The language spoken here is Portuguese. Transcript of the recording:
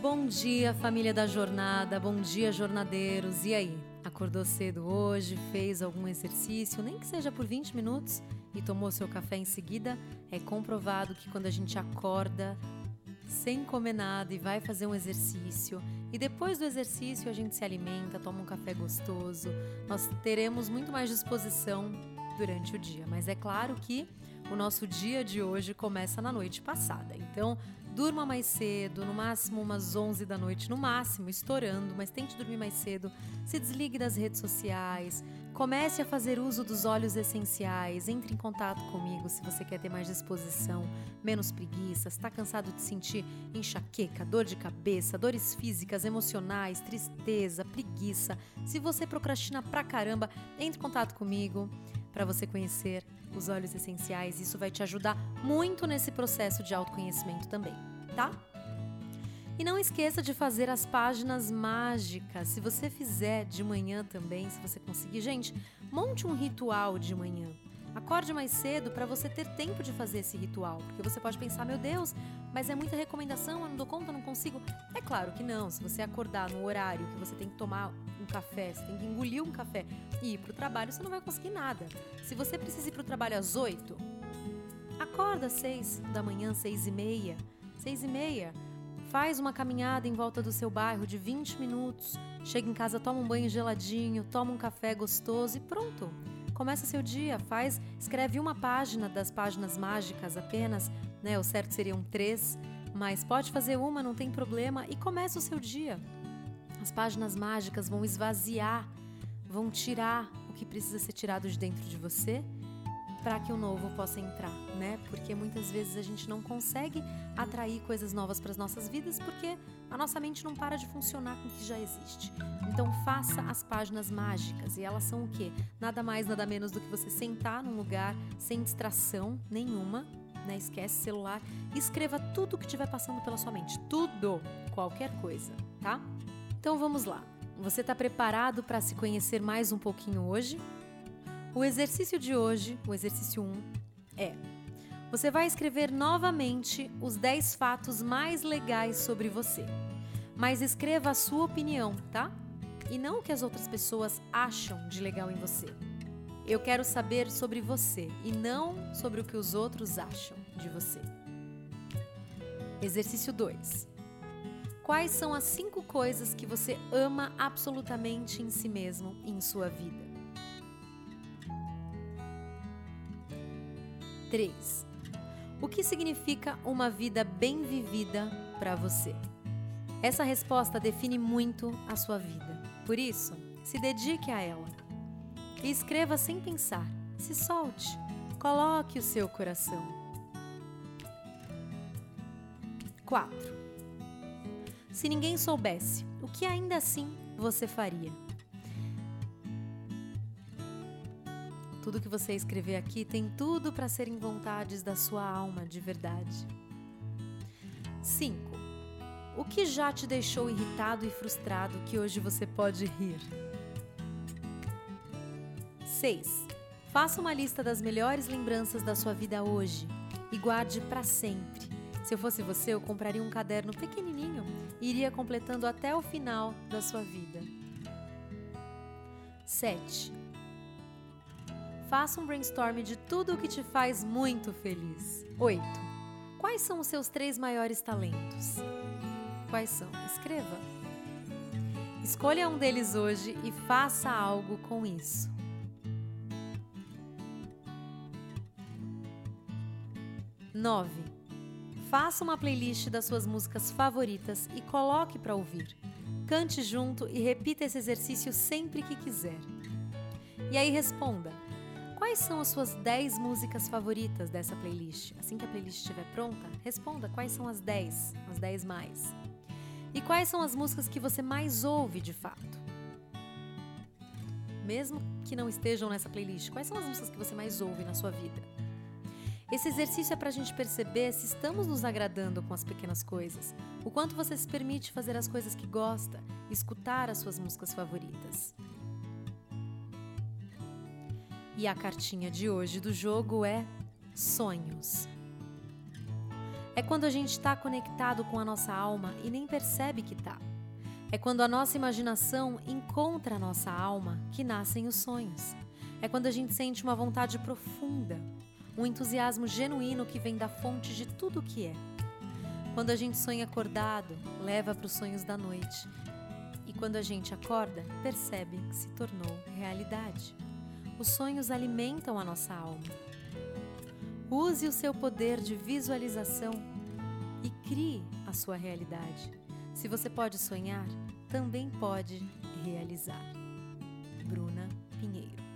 Bom dia, família da jornada, bom dia, jornadeiros. E aí? Acordou cedo hoje, fez algum exercício, nem que seja por 20 minutos, e tomou seu café em seguida? É comprovado que quando a gente acorda sem comer nada e vai fazer um exercício, e depois do exercício a gente se alimenta, toma um café gostoso, nós teremos muito mais disposição durante o dia. Mas é claro que o nosso dia de hoje começa na noite passada. Então, durma mais cedo, no máximo umas 11 da noite, no máximo, estourando, mas tente dormir mais cedo. Se desligue das redes sociais, comece a fazer uso dos óleos essenciais, entre em contato comigo se você quer ter mais disposição, menos preguiça, está cansado de sentir enxaqueca, dor de cabeça, dores físicas, emocionais, tristeza, preguiça. Se você procrastina pra caramba, entre em contato comigo para você conhecer os óleos essenciais. Isso vai te ajudar muito nesse processo de autoconhecimento também, tá? E não esqueça de fazer as páginas mágicas. Se você fizer de manhã também, se você conseguir, gente, monte um ritual de manhã. Acorde mais cedo para você ter tempo de fazer esse ritual, porque você pode pensar, meu Deus, mas é muita recomendação, eu não dou conta, eu não consigo. É claro que não, se você acordar no horário que você tem que tomar um café, você tem que engolir um café e ir para o trabalho, você não vai conseguir nada. Se você precisa ir para o trabalho às 8, acorda às 6 da manhã, 6 e meia, 6 e meia, faz uma caminhada em volta do seu bairro de 20 minutos, chega em casa, toma um banho geladinho, toma um café gostoso e pronto. Começa seu dia, faz, escreve uma página das páginas mágicas apenas, né? O certo seriam três, mas pode fazer uma, não tem problema, e começa o seu dia. As páginas mágicas vão esvaziar, vão tirar o que precisa ser tirado de dentro de você para que o novo possa entrar, né? Porque muitas vezes a gente não consegue atrair coisas novas para as nossas vidas porque a nossa mente não para de funcionar com o que já existe. Então faça as páginas mágicas e elas são o quê? Nada mais, nada menos do que você sentar num lugar sem distração nenhuma, né? Esquece celular, escreva tudo o que estiver passando pela sua mente, tudo, qualquer coisa, tá? Então vamos lá. Você está preparado para se conhecer mais um pouquinho hoje? O exercício de hoje, o exercício 1, é: você vai escrever novamente os 10 fatos mais legais sobre você. Mas escreva a sua opinião, tá? E não o que as outras pessoas acham de legal em você. Eu quero saber sobre você e não sobre o que os outros acham de você. Exercício 2. Quais são as cinco coisas que você ama absolutamente em si mesmo e em sua vida? 3. O que significa uma vida bem vivida para você? Essa resposta define muito a sua vida. Por isso, se dedique a ela. E escreva sem pensar. Se solte. Coloque o seu coração. 4. Se ninguém soubesse, o que ainda assim você faria? Tudo que você escrever aqui tem tudo para serem vontades da sua alma de verdade. 5. O que já te deixou irritado e frustrado que hoje você pode rir? 6. Faça uma lista das melhores lembranças da sua vida hoje e guarde para sempre. Se eu fosse você, eu compraria um caderno pequenininho e iria completando até o final da sua vida. 7. Faça um brainstorm de tudo o que te faz muito feliz. 8. Quais são os seus três maiores talentos? Quais são? Escreva. Escolha um deles hoje e faça algo com isso. Nove. Faça uma playlist das suas músicas favoritas e coloque para ouvir. Cante junto e repita esse exercício sempre que quiser. E aí responda: Quais são as suas 10 músicas favoritas dessa playlist? Assim que a playlist estiver pronta, responda quais são as 10, as 10 mais. E quais são as músicas que você mais ouve de fato? Mesmo que não estejam nessa playlist, quais são as músicas que você mais ouve na sua vida? Esse exercício é para a gente perceber se estamos nos agradando com as pequenas coisas, o quanto você se permite fazer as coisas que gosta, escutar as suas músicas favoritas. E a cartinha de hoje do jogo é Sonhos. É quando a gente está conectado com a nossa alma e nem percebe que está. É quando a nossa imaginação encontra a nossa alma que nascem os sonhos. É quando a gente sente uma vontade profunda, um entusiasmo genuíno que vem da fonte de tudo o que é. Quando a gente sonha acordado, leva para os sonhos da noite. E quando a gente acorda, percebe que se tornou realidade. Os sonhos alimentam a nossa alma. Use o seu poder de visualização e crie a sua realidade. Se você pode sonhar, também pode realizar. Bruna Pinheiro